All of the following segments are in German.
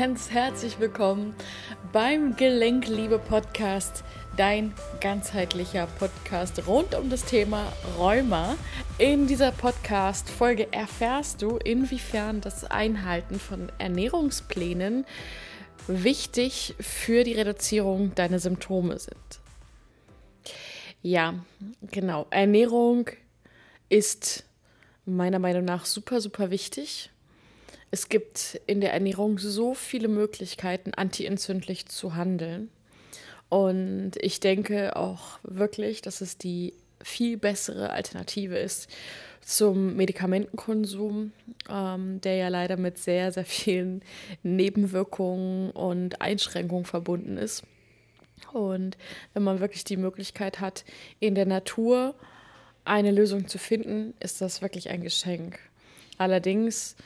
ganz herzlich willkommen beim Gelenkliebe Podcast, dein ganzheitlicher Podcast rund um das Thema Rheuma. In dieser Podcast-Folge erfährst du, inwiefern das Einhalten von Ernährungsplänen wichtig für die Reduzierung deiner Symptome sind. Ja, genau. Ernährung ist meiner Meinung nach super, super wichtig es gibt in der Ernährung so viele Möglichkeiten, antientzündlich zu handeln. Und ich denke auch wirklich, dass es die viel bessere Alternative ist zum Medikamentenkonsum, ähm, der ja leider mit sehr, sehr vielen Nebenwirkungen und Einschränkungen verbunden ist. Und wenn man wirklich die Möglichkeit hat, in der Natur eine Lösung zu finden, ist das wirklich ein Geschenk. Allerdings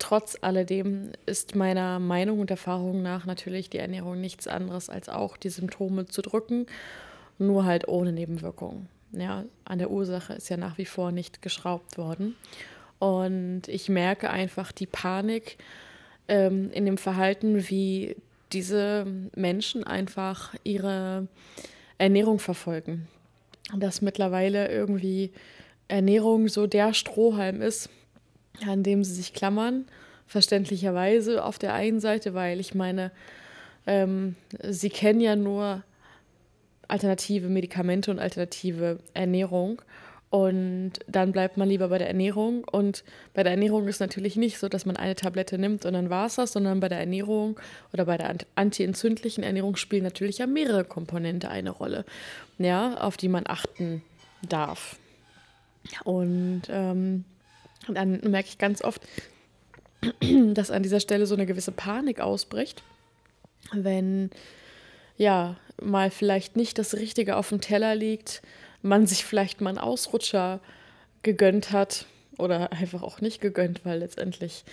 Trotz alledem ist meiner Meinung und Erfahrung nach natürlich die Ernährung nichts anderes als auch die Symptome zu drücken, nur halt ohne Nebenwirkungen. Ja, an der Ursache ist ja nach wie vor nicht geschraubt worden. Und ich merke einfach die Panik ähm, in dem Verhalten, wie diese Menschen einfach ihre Ernährung verfolgen. Dass mittlerweile irgendwie Ernährung so der Strohhalm ist, an dem sie sich klammern. Verständlicherweise auf der einen Seite, weil ich meine, ähm, sie kennen ja nur alternative Medikamente und alternative Ernährung. Und dann bleibt man lieber bei der Ernährung. Und bei der Ernährung ist natürlich nicht so, dass man eine Tablette nimmt und dann war es das, sondern bei der Ernährung oder bei der antientzündlichen Ernährung spielen natürlich ja mehrere Komponente eine Rolle, ja, auf die man achten darf. Und ähm, und dann merke ich ganz oft, dass an dieser Stelle so eine gewisse Panik ausbricht, wenn ja mal vielleicht nicht das Richtige auf dem Teller liegt, man sich vielleicht mal einen Ausrutscher gegönnt hat oder einfach auch nicht gegönnt, weil letztendlich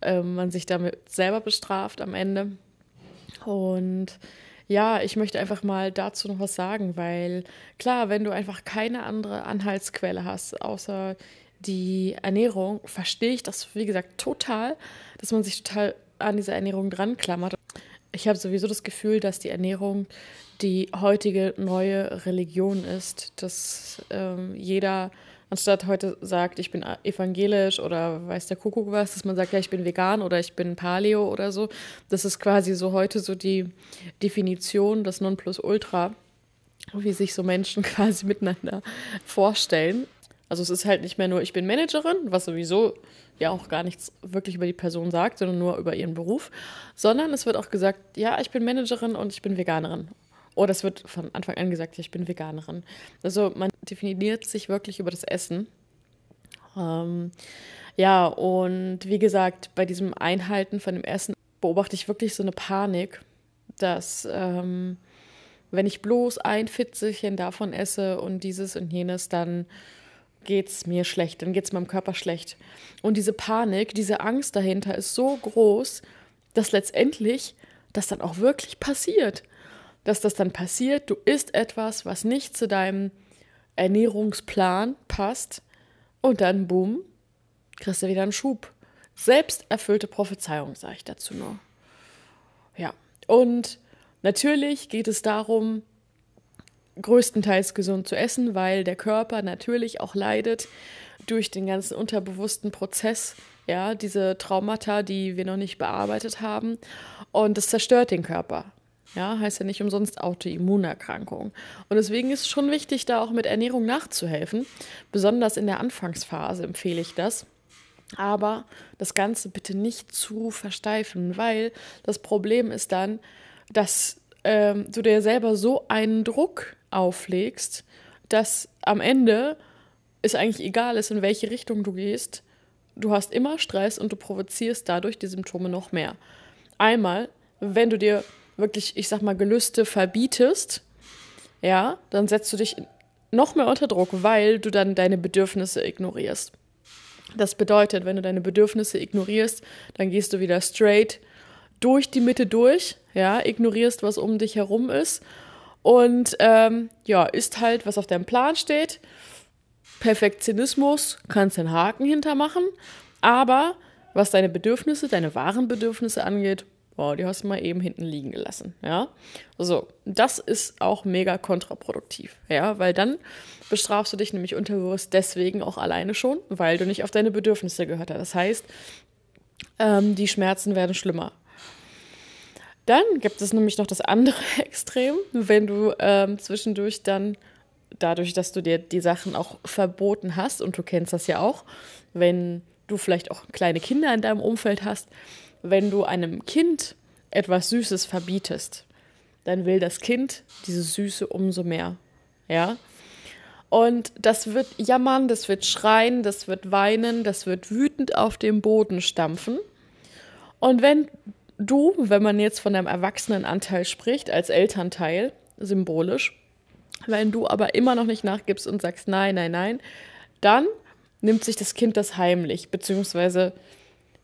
äh, man sich damit selber bestraft am Ende. Und ja, ich möchte einfach mal dazu noch was sagen, weil klar, wenn du einfach keine andere Anhaltsquelle hast, außer die Ernährung verstehe ich das, wie gesagt, total, dass man sich total an diese Ernährung dran klammert. Ich habe sowieso das Gefühl, dass die Ernährung die heutige neue Religion ist, dass ähm, jeder anstatt heute sagt, ich bin evangelisch oder weiß der Kuckuck was, dass man sagt, ja, ich bin vegan oder ich bin Paleo oder so. Das ist quasi so heute so die Definition, das Nonplusultra, wie sich so Menschen quasi miteinander vorstellen. Also es ist halt nicht mehr nur, ich bin Managerin, was sowieso ja auch gar nichts wirklich über die Person sagt, sondern nur über ihren Beruf, sondern es wird auch gesagt, ja, ich bin Managerin und ich bin Veganerin. Oder es wird von Anfang an gesagt, ja, ich bin Veganerin. Also man definiert sich wirklich über das Essen. Ähm, ja, und wie gesagt, bei diesem Einhalten von dem Essen beobachte ich wirklich so eine Panik, dass ähm, wenn ich bloß ein Fitzelchen davon esse und dieses und jenes, dann geht es mir schlecht, dann geht es meinem Körper schlecht. Und diese Panik, diese Angst dahinter ist so groß, dass letztendlich das dann auch wirklich passiert. Dass das dann passiert, du isst etwas, was nicht zu deinem Ernährungsplan passt und dann, boom, kriegst du wieder einen Schub. Selbsterfüllte Prophezeiung, sage ich dazu nur. Ja, und natürlich geht es darum, größtenteils gesund zu essen, weil der Körper natürlich auch leidet durch den ganzen unterbewussten Prozess, ja, diese Traumata, die wir noch nicht bearbeitet haben. Und das zerstört den Körper. Ja, heißt ja nicht umsonst Autoimmunerkrankung. Und deswegen ist es schon wichtig, da auch mit Ernährung nachzuhelfen. Besonders in der Anfangsphase empfehle ich das. Aber das Ganze bitte nicht zu versteifen, weil das Problem ist dann, dass ähm, du dir selber so einen Druck auflegst, dass am Ende es eigentlich egal ist, in welche Richtung du gehst. Du hast immer Stress und du provozierst dadurch die Symptome noch mehr. Einmal, wenn du dir wirklich, ich sag mal, Gelüste verbietest, ja, dann setzt du dich noch mehr unter Druck, weil du dann deine Bedürfnisse ignorierst. Das bedeutet, wenn du deine Bedürfnisse ignorierst, dann gehst du wieder straight durch die Mitte durch, ja, ignorierst, was um dich herum ist und ähm, ja, ist halt, was auf deinem Plan steht. Perfektionismus, kannst einen Haken hintermachen, aber was deine Bedürfnisse, deine wahren Bedürfnisse angeht, Boah, die hast du mal eben hinten liegen gelassen, ja. So, das ist auch mega kontraproduktiv, ja, weil dann bestrafst du dich nämlich unterbewusst deswegen auch alleine schon, weil du nicht auf deine Bedürfnisse gehört hast. Das heißt, ähm, die Schmerzen werden schlimmer. Dann gibt es nämlich noch das andere Extrem, wenn du ähm, zwischendurch dann, dadurch, dass du dir die Sachen auch verboten hast, und du kennst das ja auch, wenn du vielleicht auch kleine Kinder in deinem Umfeld hast, wenn du einem Kind etwas Süßes verbietest, dann will das Kind diese Süße umso mehr. Ja? Und das wird jammern, das wird schreien, das wird weinen, das wird wütend auf dem Boden stampfen. Und wenn du, wenn man jetzt von einem Erwachsenenanteil spricht, als Elternteil, symbolisch, wenn du aber immer noch nicht nachgibst und sagst nein, nein, nein, dann nimmt sich das Kind das heimlich, beziehungsweise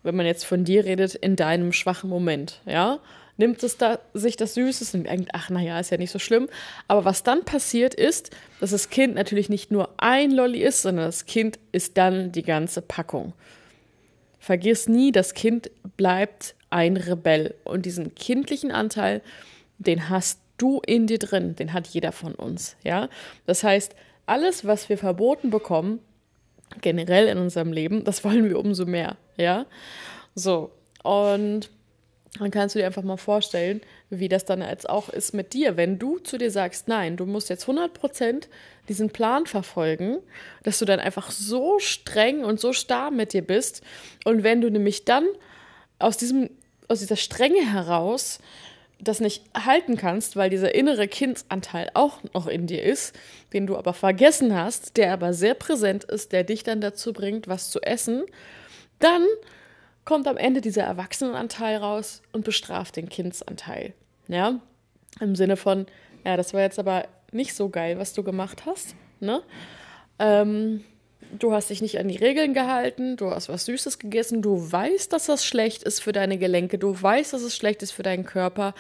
wenn man jetzt von dir redet, in deinem schwachen Moment, ja, nimmt es da sich das Süßes und denkt, ach naja, ist ja nicht so schlimm. Aber was dann passiert ist, dass das Kind natürlich nicht nur ein Lolli ist, sondern das Kind ist dann die ganze Packung. Vergiss nie, das Kind bleibt ein Rebell. Und diesen kindlichen Anteil, den hast du in dir drin, den hat jeder von uns, ja. Das heißt, alles, was wir verboten bekommen, generell in unserem Leben, das wollen wir umso mehr, ja. So, und dann kannst du dir einfach mal vorstellen, wie das dann jetzt auch ist mit dir, wenn du zu dir sagst, nein, du musst jetzt 100% diesen Plan verfolgen, dass du dann einfach so streng und so starr mit dir bist und wenn du nämlich dann aus diesem aus dieser Strenge heraus das nicht halten kannst, weil dieser innere Kindsanteil auch noch in dir ist, den du aber vergessen hast, der aber sehr präsent ist, der dich dann dazu bringt, was zu essen, dann kommt am Ende dieser Erwachsenenanteil raus und bestraft den Kindsanteil. Ja, im Sinne von, ja, das war jetzt aber nicht so geil, was du gemacht hast. Ne? Ähm, du hast dich nicht an die Regeln gehalten, du hast was Süßes gegessen, du weißt, dass das schlecht ist für deine Gelenke, du weißt, dass es schlecht ist für deinen Körper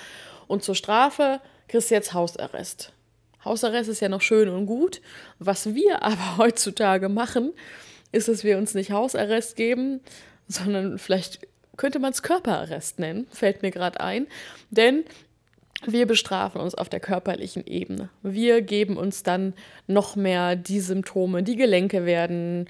und zur Strafe kriegst du jetzt Hausarrest. Hausarrest ist ja noch schön und gut. Was wir aber heutzutage machen, ist, dass wir uns nicht Hausarrest geben, sondern vielleicht könnte man es Körperarrest nennen, fällt mir gerade ein. Denn wir bestrafen uns auf der körperlichen Ebene. Wir geben uns dann noch mehr die Symptome. Die Gelenke werden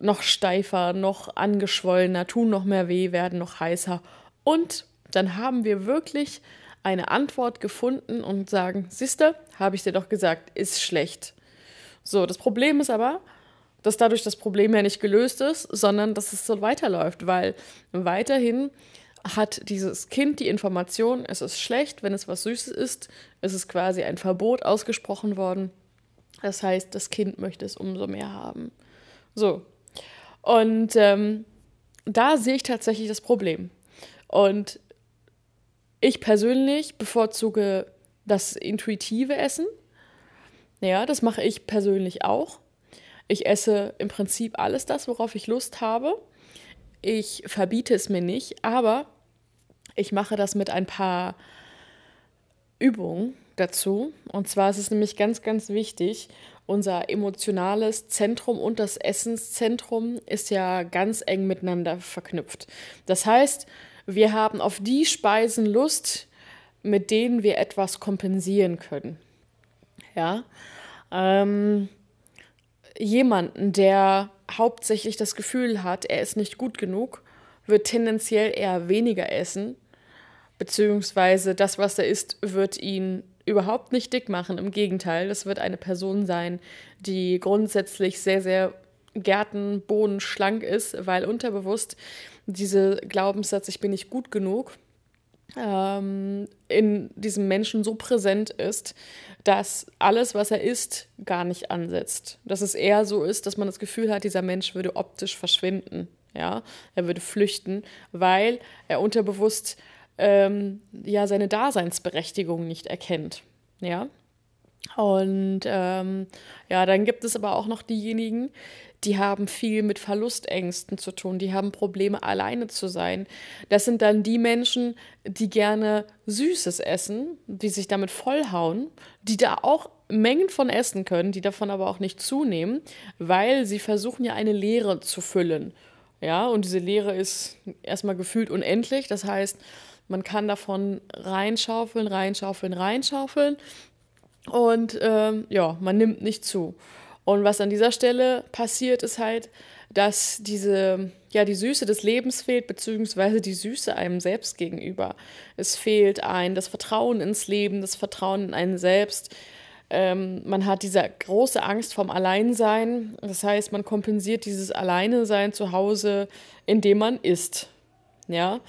noch steifer, noch angeschwollener, tun noch mehr weh, werden noch heißer. Und dann haben wir wirklich eine Antwort gefunden und sagen, siehste, habe ich dir doch gesagt, ist schlecht. So, das Problem ist aber, dass dadurch das Problem ja nicht gelöst ist, sondern dass es so weiterläuft, weil weiterhin hat dieses Kind die Information, es ist schlecht, wenn es was Süßes ist. Es ist quasi ein Verbot ausgesprochen worden. Das heißt, das Kind möchte es umso mehr haben. So. Und ähm, da sehe ich tatsächlich das Problem. Und ich persönlich bevorzuge das intuitive Essen. Ja, das mache ich persönlich auch. Ich esse im Prinzip alles das, worauf ich Lust habe. Ich verbiete es mir nicht, aber ich mache das mit ein paar Übungen dazu. Und zwar ist es nämlich ganz, ganz wichtig, unser emotionales Zentrum und das Essenszentrum ist ja ganz eng miteinander verknüpft. Das heißt, wir haben auf die Speisen Lust, mit denen wir etwas kompensieren können. Ja. Ähm, jemanden, der hauptsächlich das Gefühl hat, er ist nicht gut genug, wird tendenziell eher weniger essen, beziehungsweise das, was er isst, wird ihn überhaupt nicht dick machen. Im Gegenteil, das wird eine Person sein, die grundsätzlich sehr, sehr Gärten, Bohnen schlank ist, weil unterbewusst dieser Glaubenssatz, ich bin nicht gut genug, ähm, in diesem Menschen so präsent ist, dass alles, was er isst, gar nicht ansetzt. Dass es eher so ist, dass man das Gefühl hat, dieser Mensch würde optisch verschwinden. Ja, er würde flüchten, weil er unterbewusst ähm, ja seine Daseinsberechtigung nicht erkennt. Ja. Und ähm, ja, dann gibt es aber auch noch diejenigen, die haben viel mit Verlustängsten zu tun, die haben Probleme, alleine zu sein. Das sind dann die Menschen, die gerne Süßes essen, die sich damit vollhauen, die da auch Mengen von essen können, die davon aber auch nicht zunehmen, weil sie versuchen ja eine Leere zu füllen. Ja, und diese Leere ist erstmal gefühlt unendlich. Das heißt, Man kann davon reinschaufeln, reinschaufeln, reinschaufeln. Und ähm, ja, man nimmt nicht zu. Und was an dieser Stelle passiert, ist halt, dass diese, ja, die Süße des Lebens fehlt, beziehungsweise die Süße einem selbst gegenüber. Es fehlt ein das Vertrauen ins Leben, das Vertrauen in einen selbst. Ähm, man hat diese große Angst vom Alleinsein. Das heißt, man kompensiert dieses Alleinesein zu Hause, indem man isst. Ja.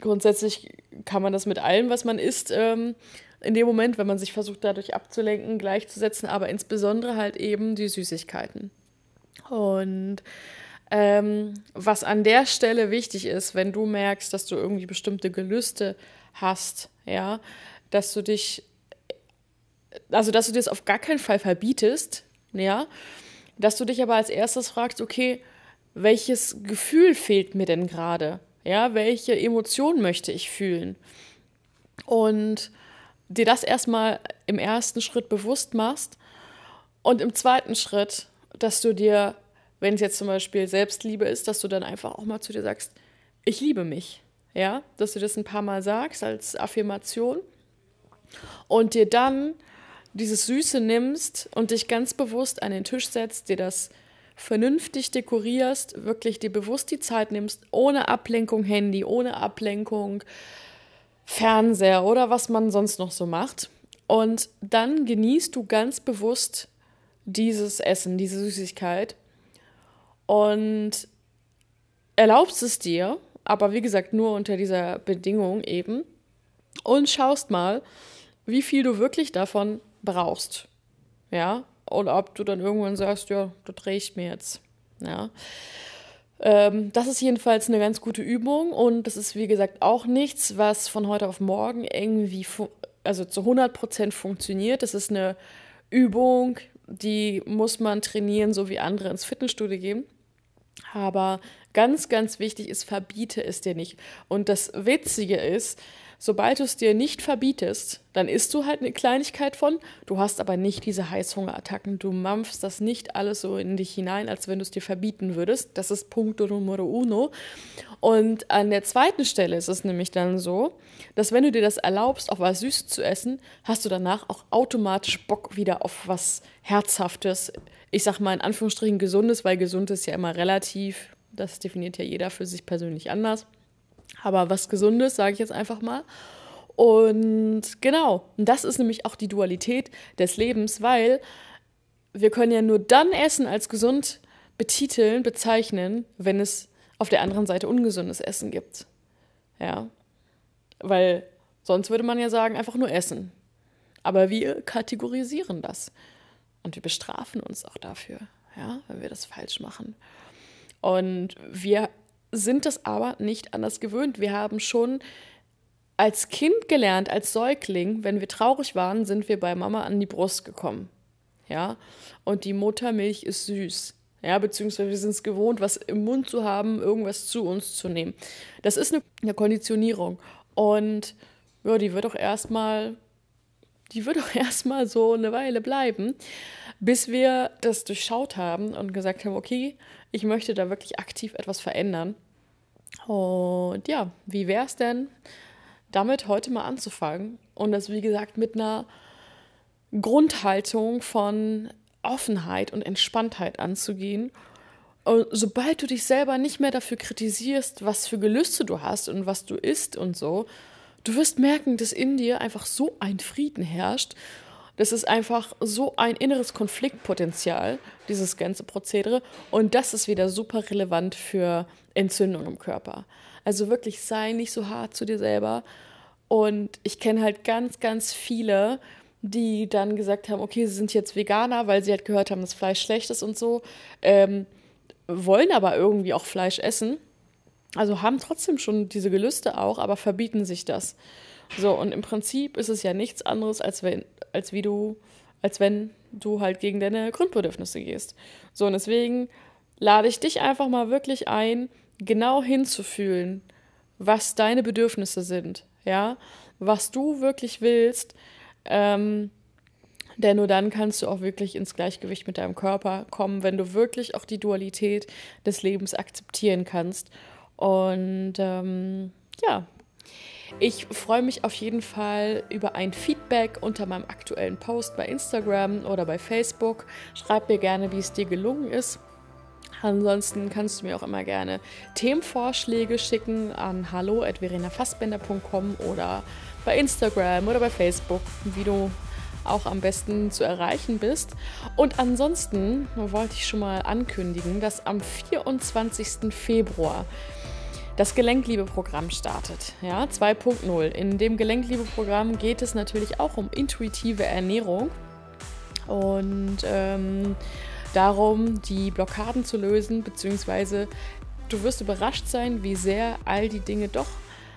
Grundsätzlich kann man das mit allem, was man isst, ähm, in dem Moment, wenn man sich versucht, dadurch abzulenken, gleichzusetzen, aber insbesondere halt eben die Süßigkeiten. Und ähm, was an der Stelle wichtig ist, wenn du merkst, dass du irgendwie bestimmte Gelüste hast, ja, dass du dich, also dass du dir das auf gar keinen Fall verbietest, ja, dass du dich aber als erstes fragst, okay, welches Gefühl fehlt mir denn gerade? Ja, welche Emotion möchte ich fühlen? Und dir das erstmal im ersten Schritt bewusst machst und im zweiten Schritt, dass du dir, wenn es jetzt zum Beispiel Selbstliebe ist, dass du dann einfach auch mal zu dir sagst, ich liebe mich. Ja, dass du das ein paar Mal sagst als Affirmation und dir dann dieses Süße nimmst und dich ganz bewusst an den Tisch setzt, dir das vernünftig dekorierst, wirklich dir bewusst die Zeit nimmst, ohne Ablenkung Handy, ohne Ablenkung Fernseher oder was man sonst noch so macht. Und dann genießt du ganz bewusst dieses Essen, diese Süßigkeit und erlaubst es dir, aber wie gesagt nur unter dieser Bedingung eben, und schaust mal, wie viel du wirklich davon brauchst. Ja, oder ob du dann irgendwann sagst, ja, das reicht mir jetzt. Ja. Ähm, das ist jedenfalls eine ganz gute Übung und das ist, wie gesagt, auch nichts, was von heute auf morgen irgendwie, also zu 100 Prozent funktioniert. Das ist eine Übung, die muss man trainieren, so wie andere ins Fitnessstudio gehen. Aber ganz, ganz wichtig ist, verbiete es dir nicht. Und das Witzige ist, Sobald du es dir nicht verbietest, dann isst du halt eine Kleinigkeit von, du hast aber nicht diese Heißhungerattacken, du mampfst das nicht alles so in dich hinein, als wenn du es dir verbieten würdest. Das ist Punto Numero uno. Und an der zweiten Stelle ist es nämlich dann so, dass wenn du dir das erlaubst, auch was Süßes zu essen, hast du danach auch automatisch Bock wieder auf was Herzhaftes. Ich sag mal in Anführungsstrichen Gesundes, weil gesund ist ja immer relativ. Das definiert ja jeder für sich persönlich anders aber was Gesundes, sage ich jetzt einfach mal. Und genau, das ist nämlich auch die Dualität des Lebens, weil wir können ja nur dann Essen als gesund betiteln, bezeichnen, wenn es auf der anderen Seite ungesundes Essen gibt. Ja, weil sonst würde man ja sagen, einfach nur Essen. Aber wir kategorisieren das und wir bestrafen uns auch dafür, ja, wenn wir das falsch machen. Und wir sind das aber nicht anders gewöhnt. Wir haben schon als Kind gelernt, als Säugling, wenn wir traurig waren, sind wir bei Mama an die Brust gekommen. Ja, und die Muttermilch ist süß. Ja, beziehungsweise wir sind es gewohnt, was im Mund zu haben, irgendwas zu uns zu nehmen. Das ist eine, eine Konditionierung. Und ja, die wird auch erstmal, die wird auch erstmal so eine Weile bleiben, bis wir das durchschaut haben und gesagt haben, okay, ich möchte da wirklich aktiv etwas verändern. Und ja, wie wäre es denn, damit heute mal anzufangen und das, wie gesagt, mit einer Grundhaltung von Offenheit und Entspanntheit anzugehen. Und sobald du dich selber nicht mehr dafür kritisierst, was für Gelüste du hast und was du isst und so, du wirst merken, dass in dir einfach so ein Frieden herrscht das ist einfach so ein inneres Konfliktpotenzial, dieses ganze Prozedere. Und das ist wieder super relevant für Entzündung im Körper. Also wirklich sei nicht so hart zu dir selber. Und ich kenne halt ganz, ganz viele, die dann gesagt haben, okay, sie sind jetzt Veganer, weil sie halt gehört haben, dass Fleisch schlecht ist und so, ähm, wollen aber irgendwie auch Fleisch essen. Also haben trotzdem schon diese Gelüste auch, aber verbieten sich das. So, und im Prinzip ist es ja nichts anderes, als wenn, als wie du, als wenn du halt gegen deine Grundbedürfnisse gehst. So, und deswegen lade ich dich einfach mal wirklich ein, genau hinzufühlen, was deine Bedürfnisse sind, ja, was du wirklich willst, ähm, denn nur dann kannst du auch wirklich ins Gleichgewicht mit deinem Körper kommen, wenn du wirklich auch die Dualität des Lebens akzeptieren kannst. Und ähm, ja, Ich freue mich auf jeden Fall über ein Feedback unter meinem aktuellen Post bei Instagram oder bei Facebook. Schreib mir gerne, wie es dir gelungen ist. Ansonsten kannst du mir auch immer gerne Themenvorschläge schicken an hallo.verenafassbender.com oder bei Instagram oder bei Facebook, wie du auch am besten zu erreichen bist. Und ansonsten wollte ich schon mal ankündigen, dass am 24. Februar das Gelenkliebe-Programm startet. Ja, 2.0. In dem Gelenkliebe-Programm geht es natürlich auch um intuitive Ernährung und ähm, darum, die Blockaden zu lösen, beziehungsweise du wirst überrascht sein, wie sehr all die Dinge doch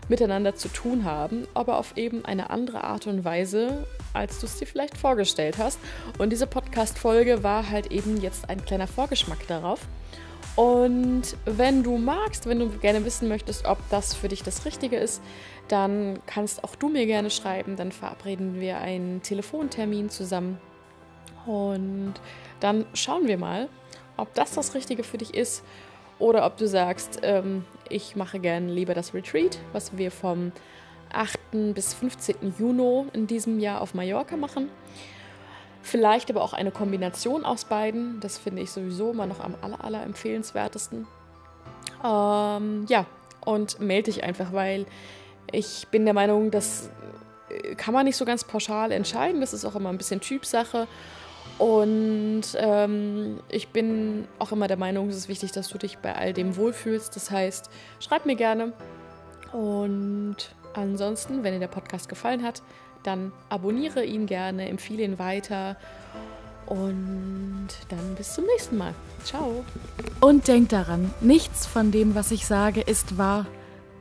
miteinander zu tun haben, aber auf eben eine andere Art und Weise, als du es dir vielleicht vorgestellt hast. Und diese Podcast-Folge war halt eben jetzt ein kleiner Vorgeschmack darauf. Und wenn du magst, wenn du gerne wissen möchtest, ob das für dich das Richtige ist, dann kannst auch du mir gerne schreiben. Dann verabreden wir einen Telefontermin zusammen. Und dann schauen wir mal, ob das das Richtige für dich ist oder ob du sagst, ähm, ich mache gerne lieber das Retreat, was wir vom 8. bis 15. Juni in diesem Jahr auf Mallorca machen. Vielleicht aber auch eine Kombination aus beiden. Das finde ich sowieso immer noch am aller, aller empfehlenswertesten. Ähm, ja, und melde dich einfach, weil ich bin der Meinung, das äh, kann man nicht so ganz pauschal entscheiden. Das ist auch immer ein bisschen Typsache. Und ähm, ich bin auch immer der Meinung, es ist wichtig, dass du dich bei all dem wohlfühlst. Das heißt, schreib mir gerne. Und ansonsten, wenn dir der Podcast gefallen hat, dann abonniere ihn gerne, empfehle ihn weiter und dann bis zum nächsten Mal. Ciao. Und denk daran, nichts von dem, was ich sage, ist wahr,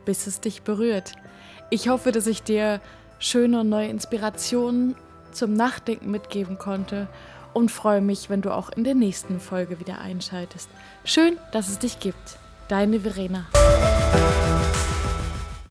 bis es dich berührt. Ich hoffe, dass ich dir schöne und neue Inspirationen zum Nachdenken mitgeben konnte und freue mich, wenn du auch in der nächsten Folge wieder einschaltest. Schön, dass es dich gibt. Deine Verena.